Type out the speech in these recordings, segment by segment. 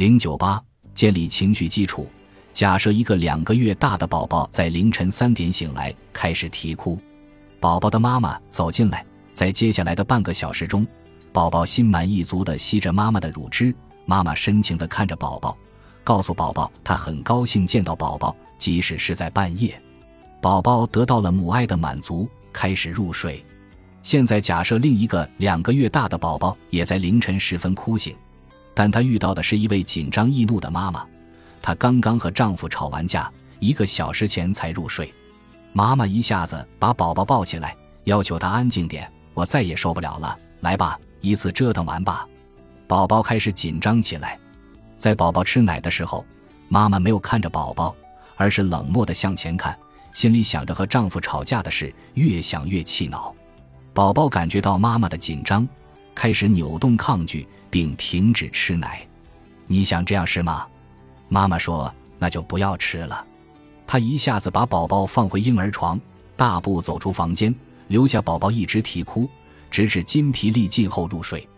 零九八建立情绪基础。假设一个两个月大的宝宝在凌晨三点醒来，开始啼哭，宝宝的妈妈走进来，在接下来的半个小时中，宝宝心满意足地吸着妈妈的乳汁，妈妈深情地看着宝宝，告诉宝宝她很高兴见到宝宝，即使是在半夜，宝宝得到了母爱的满足，开始入睡。现在假设另一个两个月大的宝宝也在凌晨时分哭醒，但她遇到的是一位紧张易怒的妈妈。她刚刚和丈夫吵完架，一个小时前才入睡。妈妈一下子把宝宝抱起来，要求他安静点。我再也受不了了，来吧，一次折腾完吧。宝宝开始紧张起来。在宝宝吃奶的时候，妈妈没有看着宝宝，而是冷漠地向前看，心里想着和丈夫吵架的事，越想越气恼。宝宝感觉到妈妈的紧张，开始扭动抗拒，并停止吃奶。你想这样是吗？妈妈说：“那就不要吃了。”她一下子把宝宝放回婴儿床，大步走出房间，留下宝宝一直啼哭，直至筋疲力尽后入睡。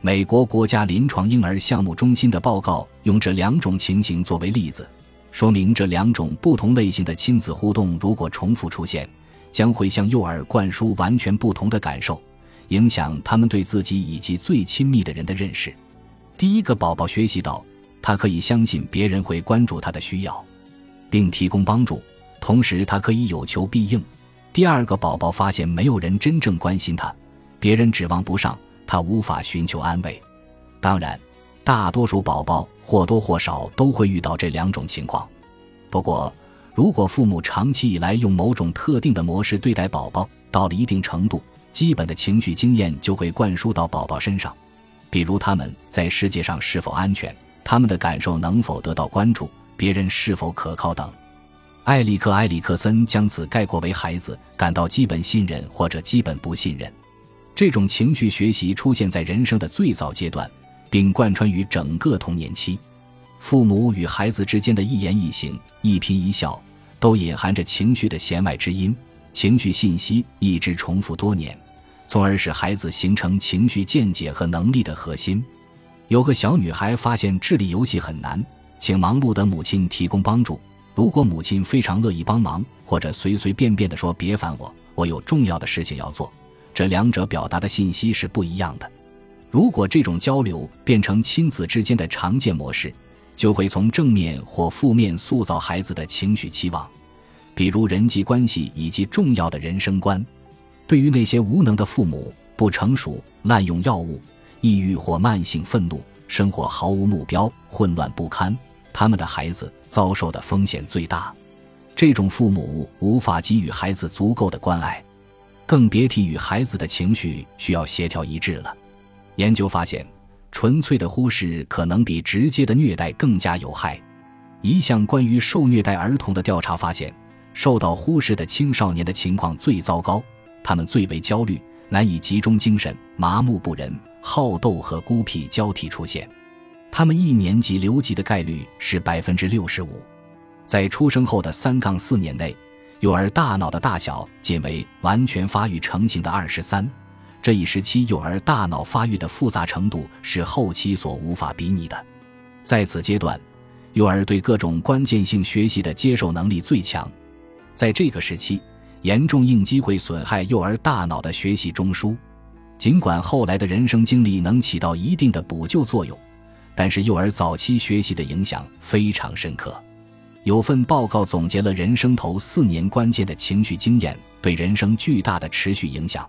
美国国家临床婴儿项目中心的报告用这两种情形作为例子，说明这两种不同类型的亲子互动如果重复出现，将会向幼儿灌输完全不同的感受，影响他们对自己以及最亲密的人的认识。第一个宝宝学习到。他可以相信别人会关注他的需要，并提供帮助，同时他可以有求必应。第二个宝宝发现没有人真正关心他，别人指望不上，他无法寻求安慰。当然，大多数宝宝或多或少都会遇到这两种情况。不过，如果父母长期以来用某种特定的模式对待宝宝，到了一定程度，基本的情绪经验就会灌输到宝宝身上，比如他们在世界上是否安全。他们的感受能否得到关注，别人是否可靠等，艾里克·埃里克森将此概括为孩子感到基本信任或者基本不信任。这种情绪学习出现在人生的最早阶段，并贯穿于整个童年期。父母与孩子之间的一言一行、一颦一笑，都隐含着情绪的弦外之音。情绪信息一直重复多年，从而使孩子形成情绪见解和能力的核心。有个小女孩发现智力游戏很难，请忙碌的母亲提供帮助。如果母亲非常乐意帮忙，或者随随便便地说“别烦我，我有重要的事情要做”，这两者表达的信息是不一样的。如果这种交流变成亲子之间的常见模式，就会从正面或负面塑造孩子的情绪期望，比如人际关系以及重要的人生观。对于那些无能的父母、不成熟、滥用药物。抑郁或慢性愤怒，生活毫无目标，混乱不堪，他们的孩子遭受的风险最大。这种父母无法给予孩子足够的关爱，更别提与孩子的情绪需要协调一致了。研究发现，纯粹的忽视可能比直接的虐待更加有害。一项关于受虐待儿童的调查发现，受到忽视的青少年的情况最糟糕，他们最为焦虑，难以集中精神，麻木不仁。好斗和孤僻交替出现，他们一年级留级的概率是百分之六十五。在出生后的三杠四年内，幼儿大脑的大小仅为完全发育成型的二十三，这一时期幼儿大脑发育的复杂程度是后期所无法比拟的。在此阶段，幼儿对各种关键性学习的接受能力最强。在这个时期，严重应激会损害幼儿大脑的学习中枢。尽管后来的人生经历能起到一定的补救作用，但是幼儿早期学习的影响非常深刻。有份报告总结了人生头四年关键的情绪经验对人生巨大的持续影响。